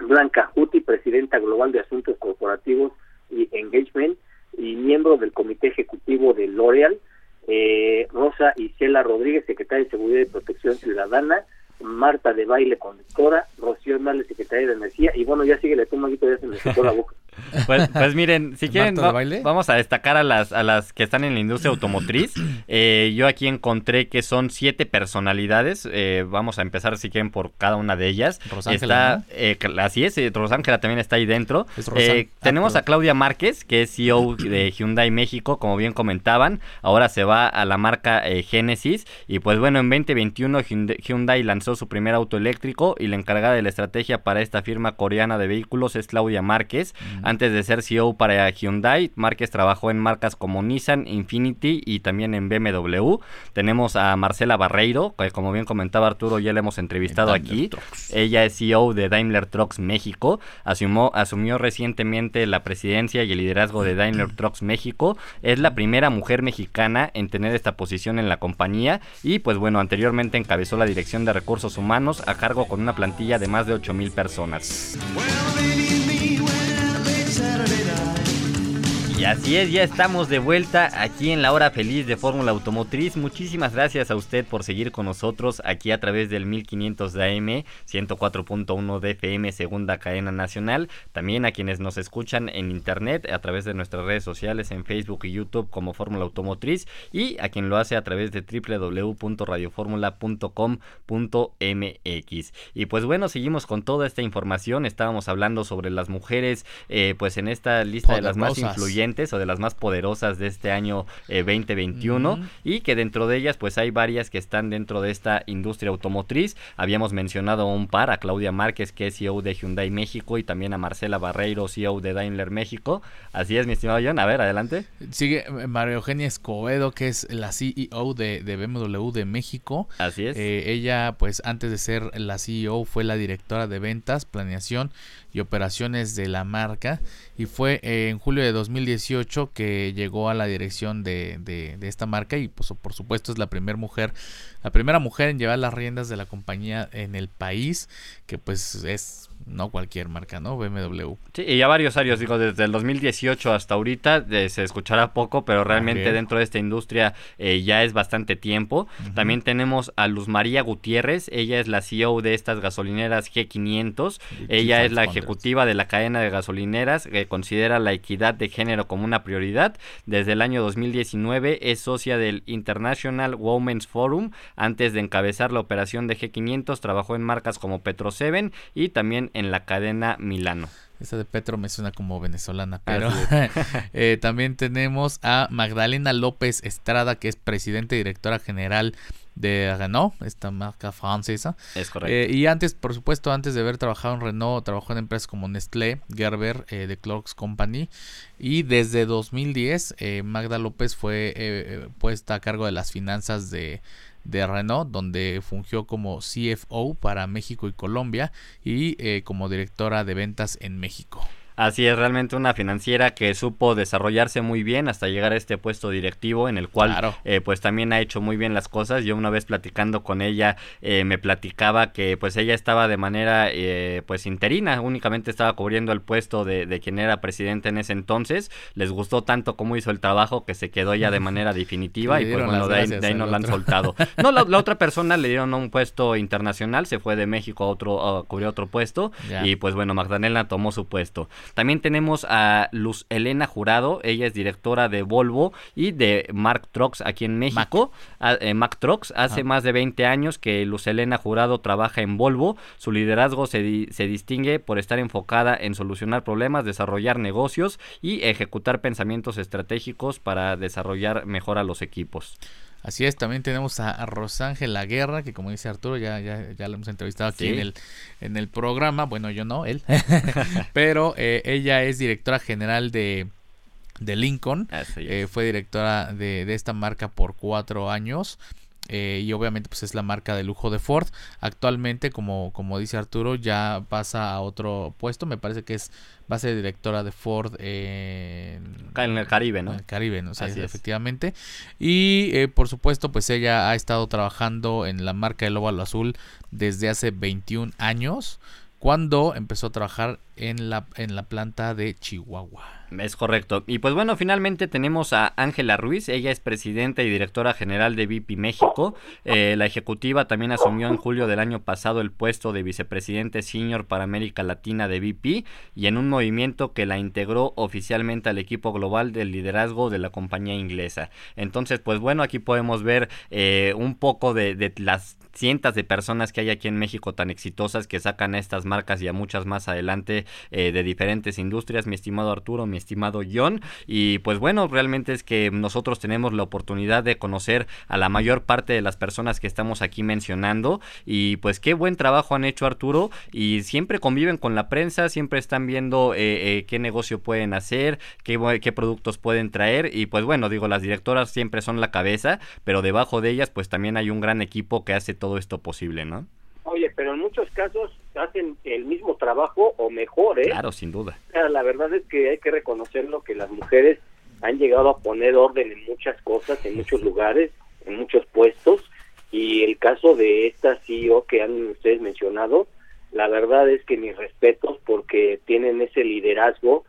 Blanca Juti, presidenta global de Asuntos Corporativos y Engagement y miembro del Comité Ejecutivo de L'Oreal, eh, Rosa Isela Rodríguez, secretaria de Seguridad y Protección Ciudadana, Marta de Baile, conductora, Rocío Nales, secretaria de Energía, y bueno, ya sigue la toma, ya se me la boca. Pues, pues miren, si quieren, vamos a destacar a las, a las que están en la industria automotriz. Eh, yo aquí encontré que son siete personalidades. Eh, vamos a empezar, si quieren, por cada una de ellas. Rosángela. Eh, así es, Rosángela también está ahí dentro. Ah, tenemos a Claudia Márquez, que es CEO de Hyundai México, como bien comentaban. Ahora se va a la marca Genesis. Y pues bueno, en 2021 Hyundai lanzó su primer auto eléctrico y la encargada de la estrategia para esta firma coreana de vehículos es Claudia Márquez. Antes de ser CEO para Hyundai, Márquez trabajó en marcas como Nissan, Infinity y también en BMW. Tenemos a Marcela Barreiro, que como bien comentaba Arturo, ya la hemos entrevistado aquí. Ella es CEO de Daimler Trucks México. Asumió, asumió recientemente la presidencia y el liderazgo de Daimler Trucks México. Es la primera mujer mexicana en tener esta posición en la compañía y pues bueno, anteriormente encabezó la dirección de recursos humanos a cargo con una plantilla de más de 8 mil personas. Y así es, ya estamos de vuelta aquí en la hora feliz de Fórmula Automotriz. Muchísimas gracias a usted por seguir con nosotros aquí a través del 1500 de AM, 104.1 de FM, segunda cadena nacional. También a quienes nos escuchan en internet a través de nuestras redes sociales en Facebook y YouTube como Fórmula Automotriz y a quien lo hace a través de www.radioformula.com.mx. Y pues bueno, seguimos con toda esta información. Estábamos hablando sobre las mujeres, eh, pues en esta lista de las más influyentes o de las más poderosas de este año 2021 eh, y que dentro de ellas pues hay varias que están dentro de esta industria automotriz. Habíamos mencionado un par, a Claudia Márquez que es CEO de Hyundai México y también a Marcela Barreiro, CEO de Daimler México. Así es, mi estimado John. A ver, adelante. Sigue eh, María Eugenia Escobedo que es la CEO de, BMW de México. Así es. Eh, ella pues antes de ser la CEO fue la directora de ventas, planeación y operaciones de la marca. Y fue en julio de 2018 que llegó a la dirección de, de, de esta marca y pues, por supuesto es la primera mujer la primera mujer en llevar las riendas de la compañía en el país que pues es no cualquier marca, ¿no? BMW. Sí, y ya varios años, digo, desde el 2018 hasta ahorita eh, se escuchará poco, pero realmente dentro de esta industria eh, ya es bastante tiempo. También tenemos a Luz María Gutiérrez, ella es la CEO de estas gasolineras G500, ella es la ejecutiva de la cadena de gasolineras que considera la equidad de género como una prioridad. Desde el año 2019 es socia del International Women's Forum. Antes de encabezar la operación de G500 trabajó en marcas como Petro 7 y también en la cadena Milano. Esa de Petro me suena como venezolana, pero eh, también tenemos a Magdalena López Estrada, que es presidenta y directora general de Renault, esta marca francesa. Es correcto. Eh, y antes, por supuesto, antes de haber trabajado en Renault, trabajó en empresas como Nestlé, Gerber, eh, The Clocks Company. Y desde 2010, Magda López fue puesta a cargo de las finanzas de de Renault, donde fungió como CFO para México y Colombia y eh, como directora de ventas en México. Así es, realmente una financiera que supo desarrollarse muy bien hasta llegar a este puesto directivo en el cual eh, pues también ha hecho muy bien las cosas. Yo una vez platicando con ella eh, me platicaba que pues ella estaba de manera eh, pues interina, únicamente estaba cubriendo el puesto de, quien era presidente en ese entonces. Les gustó tanto cómo hizo el trabajo que se quedó ya de manera definitiva y pues bueno, de ahí, no la han soltado. No, la, otra persona le dieron un puesto internacional, se fue de México a otro, a cubrir otro puesto y pues bueno, Magdalena tomó su puesto. También tenemos a Luz Elena Jurado, ella es directora de Volvo y de Mark Trucks aquí en México. Mac, eh, Trucks, hace más de 20 años que Luz Elena Jurado trabaja en Volvo. Su liderazgo se, se distingue por estar enfocada en solucionar problemas, desarrollar negocios y ejecutar pensamientos estratégicos para desarrollar mejor a los equipos. Así es, también tenemos a, Rosángela Guerra, que como dice Arturo, ya, ya, ya lo hemos entrevistado aquí en, el, en el programa. Bueno, yo no, él. Pero eh, ella es directora general de, de Lincoln. Eh, fue directora de, de, esta marca por cuatro años. Eh, y obviamente pues es la marca de lujo de Ford. Actualmente, como, como dice Arturo, ya pasa a otro puesto. Me parece que es va a ser directora de Ford en, el Caribe, ¿no? En el Caribe, ¿no? efectivamente. Y eh, por supuesto, pues ella ha estado trabajando en la marca del óvalo azul desde hace 21 años, cuando empezó a trabajar en la, en la planta de Chihuahua. Es correcto. Y pues bueno, finalmente tenemos a Ángela Ruiz. Ella es presidenta y directora general de VIP México. Eh, la ejecutiva también asumió en julio del año pasado el puesto de vicepresidente senior para América Latina de VIP y en un movimiento que la integró oficialmente al equipo global del liderazgo de la compañía inglesa. Entonces, pues bueno, aquí podemos ver eh, un poco de, de las cientos de personas que hay aquí en México tan exitosas que sacan a estas marcas y a muchas más adelante eh, de diferentes industrias, mi estimado Arturo, mi estimado John. Y pues bueno, realmente es que nosotros tenemos la oportunidad de conocer a la mayor parte de las personas que estamos aquí mencionando. Y pues qué buen trabajo han hecho Arturo y siempre conviven con la prensa, siempre están viendo eh, eh, qué negocio pueden hacer, qué, qué productos pueden traer. Y pues bueno, digo, las directoras siempre son la cabeza, pero debajo de ellas pues también hay un gran equipo que hace todo todo esto posible, ¿no? Oye, pero en muchos casos hacen el mismo trabajo o mejor, ¿eh? Claro, sin duda. la verdad es que hay que reconocerlo que las mujeres han llegado a poner orden en muchas cosas, en muchos lugares, en muchos puestos, y el caso de esta CEO que han ustedes mencionado, la verdad es que mis respetos porque tienen ese liderazgo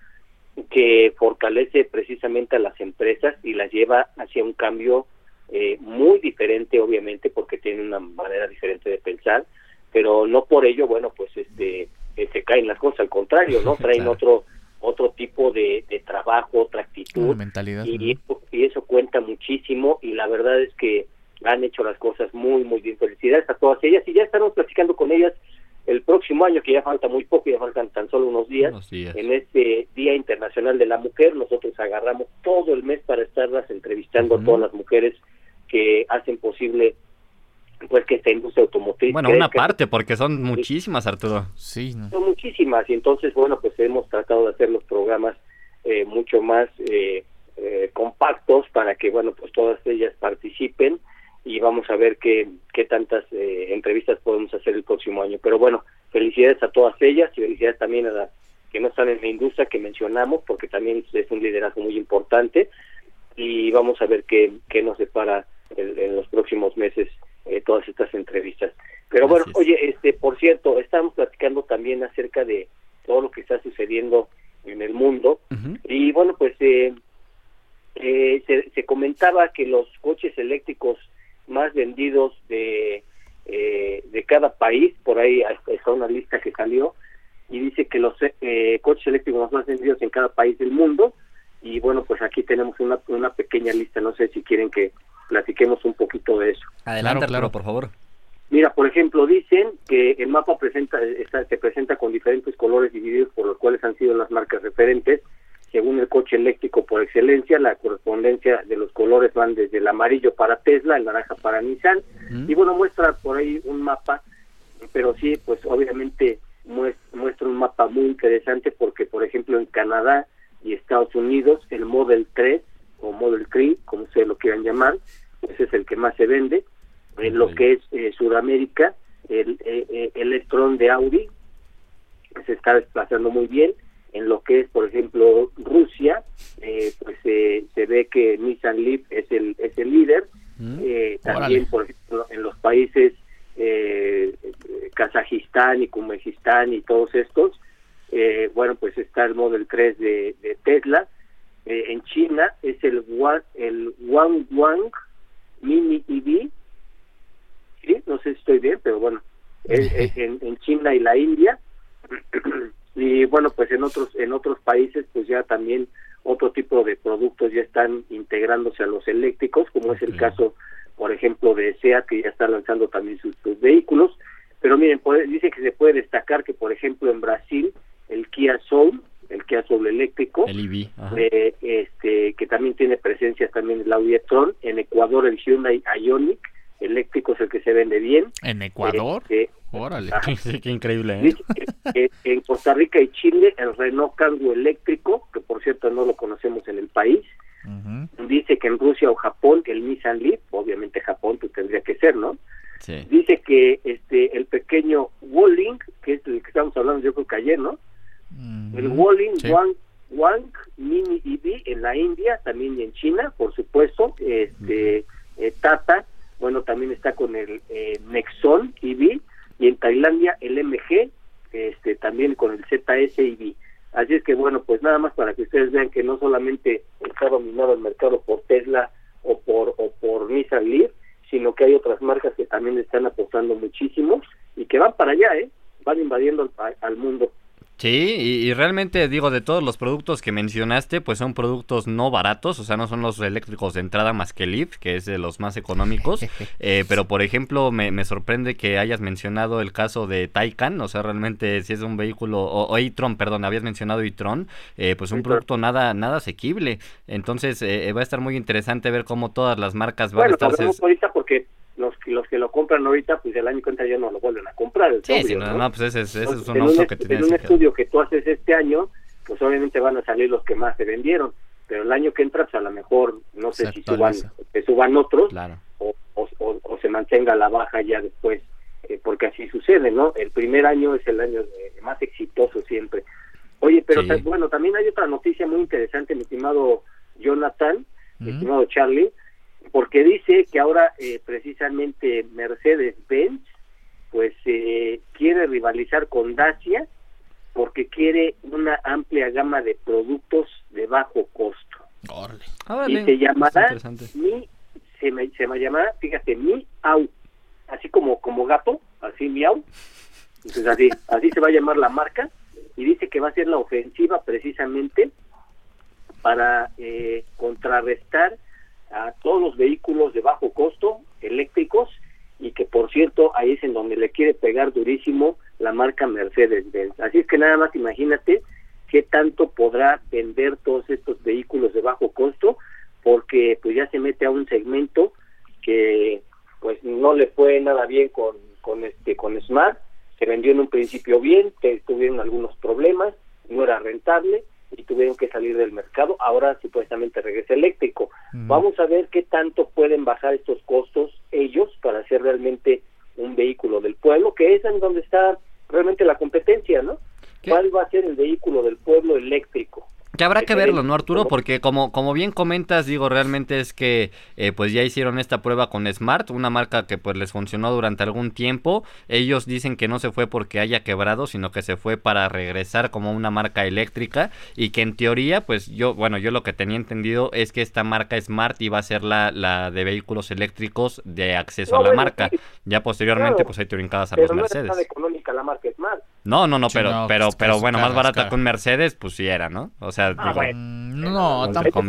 que fortalece precisamente a las empresas y las lleva hacia un cambio eh, muy diferente, obviamente, porque tiene una manera diferente de pensar, pero no por ello, bueno, pues este eh, se caen las cosas, al contrario, ¿no? Traen otro otro tipo de, trabajo, otra actitud. mentalidad. Y, y eso cuenta muchísimo y la verdad es que han hecho las cosas muy, muy bien. Felicidades a todas ellas y ya estamos platicando con ellas el próximo año, que ya falta muy poco, ya faltan tan solo unos días, en este Día Internacional de la Mujer, nosotros agarramos todo el mes para estarlas entrevistando a todas las mujeres que hacen posible pues que esta industria automotriz. Bueno, una parte, porque son muchísimas, Arturo. Sí. Son muchísimas, y entonces, bueno, pues hemos tratado de hacer los programas eh, mucho más eh, eh, compactos para que, bueno, pues todas ellas participen y vamos a ver qué, qué tantas eh, entrevistas podemos hacer el próximo año. Pero bueno, felicidades a todas ellas y felicidades también a las que no están en la industria que mencionamos, porque también es un liderazgo muy importante y vamos a ver qué, qué nos depara en, los próximos meses eh, todas estas entrevistas. Pero bueno, oye, este, por cierto, estamos platicando también acerca de todo lo que está sucediendo en el mundo. Y bueno, pues eh, eh, se, se comentaba que los coches eléctricos más vendidos de, eh, de cada país, por ahí está una lista que salió, y dice que los eh, coches eléctricos más vendidos en cada país del mundo, y bueno, pues aquí tenemos una, una pequeña lista, no sé si quieren que platiquemos un poquito de eso. Adelante, claro, por favor. Mira, por ejemplo, dicen que el mapa presenta está, se presenta con diferentes colores divididos por los cuales han sido las marcas referentes según el coche eléctrico por excelencia, la correspondencia de los colores van desde el amarillo para Tesla, el naranja para Nissan, y bueno, muestra por ahí un mapa, pero sí, pues obviamente muestra un mapa muy interesante porque, por ejemplo, en Canadá y Estados Unidos, el Model 3 o Model 3, como se lo quieran llamar, ese es el que más se vende. En lo que es eh, Sudamérica, el, eh, eh, el Electron de Audi se está desplazando muy bien en lo que es, por ejemplo, Rusia, eh, pues se ve que Nissan Leaf es el, es el líder. Mm. Eh, también, por ejemplo, en los países eh, Kazajistán y Kumejistán y todos estos, eh, bueno, pues está el Model 3 de, de Tesla. en China es el, Wang, el Wang Wang Mini EV. ¿Sí? No sé si estoy bien, pero bueno, es, en, en China y la India. y bueno pues en otros en otros países pues ya también otro tipo de productos ya están integrándose a los eléctricos como es el caso por ejemplo de SEAT que ya está lanzando también sus, vehículos pero miren dice que se puede destacar que por ejemplo en Brasil el Kia Soul el Kia Soul eléctrico el eh, este que también tiene presencia también el Audi e-tron en Ecuador el Hyundai Ioniq eléctrico es el que se vende bien. ¿En Ecuador? Este, Órale. qué increíble. ¿eh? en Costa Rica y Chile el Renault Kangoo eléctrico, que por cierto no lo conocemos en el país. Dice que en Rusia o Japón el Nissan Leaf, obviamente Japón pues tendría que ser, ¿no? Dice que este el pequeño Walling, que es el que estamos hablando yo creo que ayer, ¿no? El Walling Wang, Wang Mini EV en la India, también y en China, por supuesto, este eh, Tata bueno, también está con el eh, Nexon EV y en Tailandia el MG, este, también con el ZS EV. Así es que bueno, pues nada más para que ustedes vean que no solamente está dominado el mercado por Tesla o por o por Nissan Leaf, sino que hay otras marcas que también están apostando muchísimo y que van para allá, ¿eh? Van invadiendo al mundo. Sí, y, realmente digo, de todos los productos que mencionaste, pues son productos no baratos, o sea, no son los eléctricos de entrada más que Leaf, que es de los más económicos, eh, pero por ejemplo me, me, sorprende que hayas mencionado el caso de Taycan, o sea, realmente si es un vehículo, o, e-tron, perdón, habías mencionado e-tron, eh, pues un producto nada nada asequible, entonces eh, va a estar muy interesante ver cómo todas las marcas van a estar... ahorita porque los, los que lo compran ahorita, pues el año que entra ya no lo vuelven a comprar. sí, sí, no, pues ese, es un uso que En un estudio que tú haces este año, pues obviamente van a salir los que más se vendieron, pero el año que entra, pues a lo mejor, no sé si suban, que suban otros, o, o, se mantenga la baja ya después, eh, porque así sucede, ¿no? El primer año es el año más exitoso siempre. Oye, pero bueno, también hay otra noticia muy interesante, mi estimado Jonathan, mi estimado Charlie, porque dice que ahora eh, precisamente Mercedes-Benz pues eh, quiere rivalizar con Dacia porque quiere una amplia gama de productos de bajo costo. Y se llamará Mi, se me, se me llamará, fíjate, Mi Au, así como, como gato, así Miau. Entonces así, así se va a llamar la marca. Y dice que va a ser la ofensiva precisamente para eh, contrarrestar a todos los vehículos de bajo costo eléctricos y que por cierto ahí es en donde le quiere pegar durísimo la marca Mercedes-Benz. Así es que nada más imagínate qué tanto podrá vender todos estos vehículos de bajo costo porque pues ya se mete a un segmento que pues no le fue nada bien con con este con Smart, se vendió en un principio bien, tuvieron algunos problemas, no era rentable y tuvieron que salir del mercado. Ahora supuestamente regresa eléctrico. Vamos a ver qué tanto pueden bajar estos costos ellos para hacer realmente un vehículo del pueblo, que es en donde está realmente la competencia, ¿no? ¿Cuál va a ser el vehículo del pueblo eléctrico? Que habrá que verlo, ¿no, Arturo? Porque como, como bien comentas, digo, realmente es que eh, pues ya hicieron esta prueba con Smart, una marca que pues les funcionó durante algún tiempo. Ellos dicen que no se fue porque haya quebrado, sino que se fue para regresar como una marca eléctrica y que en teoría, pues yo, bueno, yo lo que tenía entendido es que esta marca Smart iba a ser la, la de vehículos eléctricos de acceso a la marca. Ya posteriormente, pues hay brincadas a los Mercedes. No económica la marca Smart. No, no, no, pero, pero, pero bueno, más barata que un Mercedes, pues sí era, ¿no? O sea, Ah, mm, no, tampoco.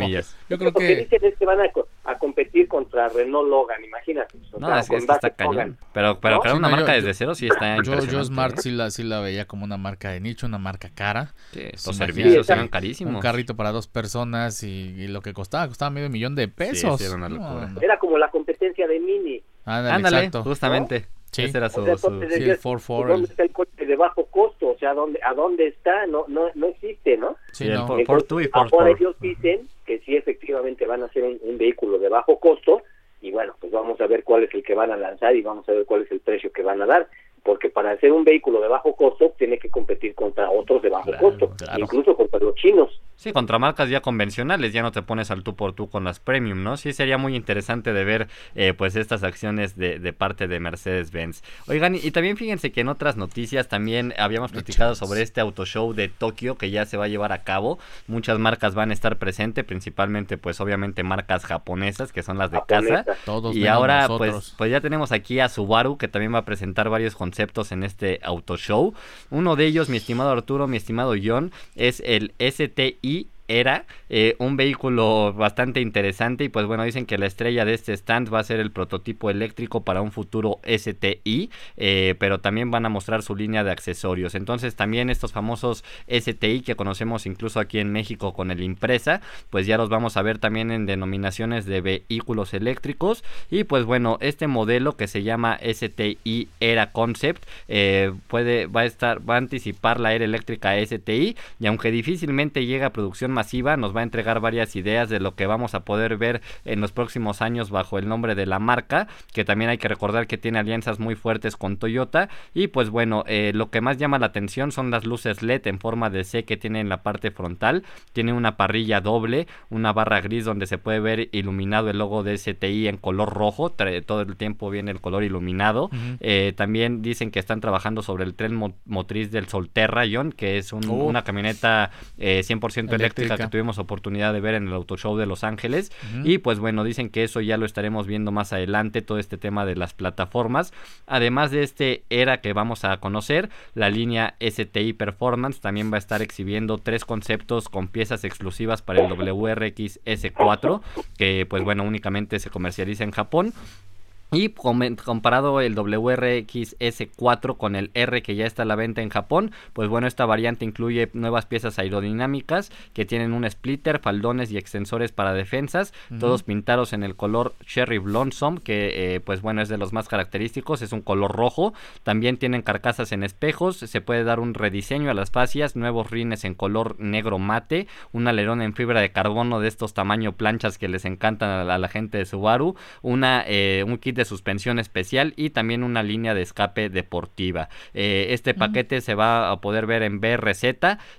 Yo creo que... dicen es que van a, competir contra Renault Logan, imagínate. no, es, que está cañón. Pero, pero crear una marca desde cero sí está Yo, yo Smart sí la, sí la veía como una marca de nicho, una marca cara. Sí, los servicios eran carísimos. Un carrito para dos personas y, lo que costaba, costaba medio millón de pesos. era, una locura. era como la competencia de Mini. Ándale, justamente. Sí. Ese era su, o sea, su... Sí, el 4 ¿Dónde está el coche de bajo costo? O sea, ¿dónde, ¿a dónde está? No no no existe, ¿no? Sí, el 4 y 4 Ahora ellos dicen que sí, efectivamente van a ser un, un, vehículo de bajo costo y bueno, pues vamos a ver cuál es el que van a lanzar y vamos a ver cuál es el precio que van a dar porque para hacer un vehículo de bajo costo tiene que competir contra otros de bajo claro, costo, claro. incluso contra los chinos. Sí, contra marcas ya convencionales, ya no te pones al tú por tú con las premium, ¿no? Sí, sería muy interesante de ver eh, pues estas acciones de, de parte de Mercedes-Benz. Oigan, y, y, también fíjense que en otras noticias también habíamos platicado sobre este auto show de Tokio que ya se va a llevar a cabo. Muchas marcas van a estar presentes, principalmente pues obviamente marcas japonesas que son las de Japonesa. casa. Todos y ahora pues, pues ya tenemos aquí a Subaru que también va a presentar varios conceptos en este auto show. Uno de ellos, mi estimado Arturo, mi estimado John, es el STI era eh, un vehículo bastante interesante y pues bueno dicen que la estrella de este stand va a ser el prototipo eléctrico para un futuro STI eh, pero también van a mostrar su línea de accesorios. Entonces también estos famosos STI que conocemos incluso aquí en México con el Impresa pues ya los vamos a ver también en denominaciones de vehículos eléctricos. Y pues bueno este modelo que se llama STI Era Concept eh, puede va a estar va a anticipar la era eléctrica STI y aunque difícilmente llega a producción masiva nos va a entregar varias ideas de lo que vamos a poder ver en los próximos años bajo el nombre de la marca, que también hay que recordar que tiene alianzas muy fuertes con Toyota. Y pues bueno, eh, lo que más llama la atención son las luces LED en forma de C que tiene en la parte frontal, tiene una parrilla doble, una barra gris donde se puede ver iluminado el logo de STI en color rojo, todo el tiempo viene el color iluminado, uh -huh. eh, también dicen que están trabajando sobre el tren mo motriz del Solterra, John, que es un, una camioneta eh, 100% eléctrica que tuvimos oportunidad de ver en el Auto Show de Los Ángeles. Uh -huh. Y pues bueno, dicen que eso ya lo estaremos viendo más adelante, todo este tema de las plataformas. Además de este era que vamos a conocer, la línea STI Performance también va a estar exhibiendo tres conceptos con piezas exclusivas para el WRX S4, que pues bueno, únicamente se comercializa en Japón. Y comparado el WRX S4 con el R que ya está a la venta en Japón, pues bueno, esta variante incluye nuevas piezas aerodinámicas que tienen un splitter, faldones y extensores para defensas, uh -huh. todos pintados en el color Cherry Blossom, que eh, pues bueno es de los más característicos, es un color rojo. También tienen carcasas en espejos, se puede dar un rediseño a las fascias, nuevos rines en color negro mate, un alerón en fibra de carbono de estos tamaño planchas que les encantan a la, a la gente de Subaru, una, eh, un kit de de suspensión especial y también una línea de escape deportiva. Eh, este paquete se va a poder ver en BRZ,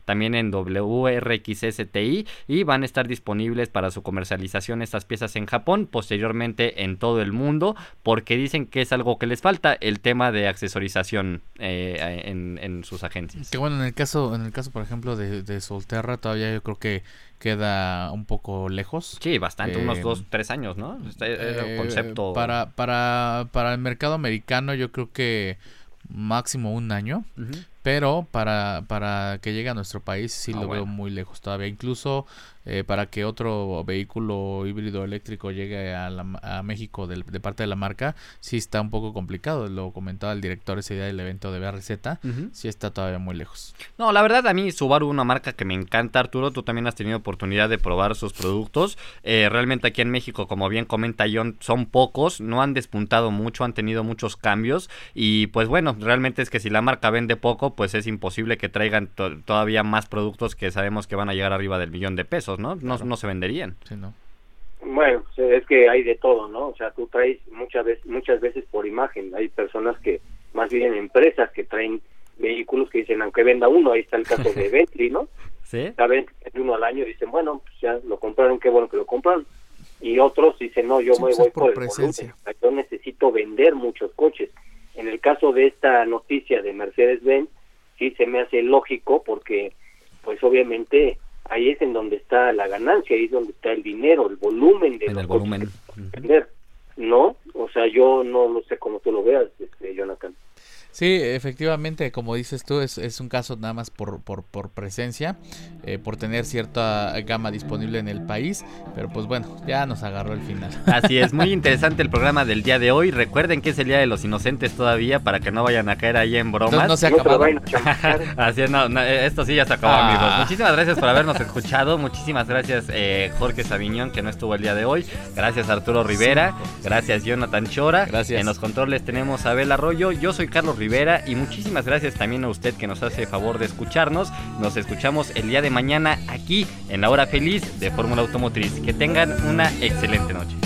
también en WRXSTI y van a estar disponibles para su comercialización estas piezas en Japón, posteriormente en todo el mundo, porque dicen que es algo que les falta, el tema de accesorización eh, en, sus agencias. Que bueno, en el caso, en el caso por ejemplo de, de Solterra, todavía yo creo que queda un poco lejos. Sí, bastante, unos eh, dos, tres años, ¿no? Este eh, concepto. Para, para, para el mercado americano yo creo que máximo un año, pero para, para que llegue a nuestro país sí ah, lo veo muy lejos todavía. Incluso eh, para que otro vehículo híbrido eléctrico llegue a, a México de, parte de la marca, sí está un poco complicado. Lo comentaba el director ese día del evento de BRZ, sí está todavía muy lejos. No, la verdad a mí Subaru una marca que me encanta, Arturo. Tú también has tenido oportunidad de probar sus productos. Eh, realmente aquí en México, como bien comenta John, son pocos, no han despuntado mucho, han tenido muchos cambios y pues bueno, realmente es que si la marca vende poco, pues es imposible que traigan todavía más productos que sabemos que van a llegar arriba del millón de pesos. ¿No? No, se venderían. Bueno, es que hay de todo, ¿no? O sea, tú traes muchas veces, muchas veces por imagen. Hay personas que, más bien empresas que traen vehículos que dicen, aunque venda uno, ahí está el caso de Bentley, ¿no? Sí. Saben, uno al año dicen, bueno, pues ya lo compraron, qué bueno que lo compraron. Y otros dicen, no, yo me pues voy por, presencia. Yo necesito vender muchos coches. En el caso de esta noticia de Mercedes-Benz, sí se me hace lógico porque, pues obviamente, ahí es en donde está la ganancia, ahí es donde está el dinero, el volumen de en el volumen. ¿no? O sea, yo no lo sé cómo tú lo veas, este, Jonathan. Sí, efectivamente, como dices tú, es, es un caso nada más por, por, por presencia, eh, por tener cierta gama disponible en el país, pero pues bueno, ya nos agarró el final. Así es, muy interesante el programa del día de hoy. Recuerden que es el Día de los Inocentes todavía para que no vayan a caer ahí en bromas. no se acabó. Así es, no, esto sí ya se acabó, amigos. Ah. Muchísimas gracias por habernos escuchado. Muchísimas gracias, eh, Jorge Sabiñón, que no estuvo el día de hoy. Gracias, Arturo Rivera. Gracias, Jonathan Chora. Gracias. En los controles tenemos a Abel Arroyo. Yo soy Carlos Rivera y muchísimas gracias también a usted que nos hace favor de escucharnos. Nos escuchamos el día de mañana aquí en la hora feliz de Fórmula Automotriz. Que tengan una excelente noche.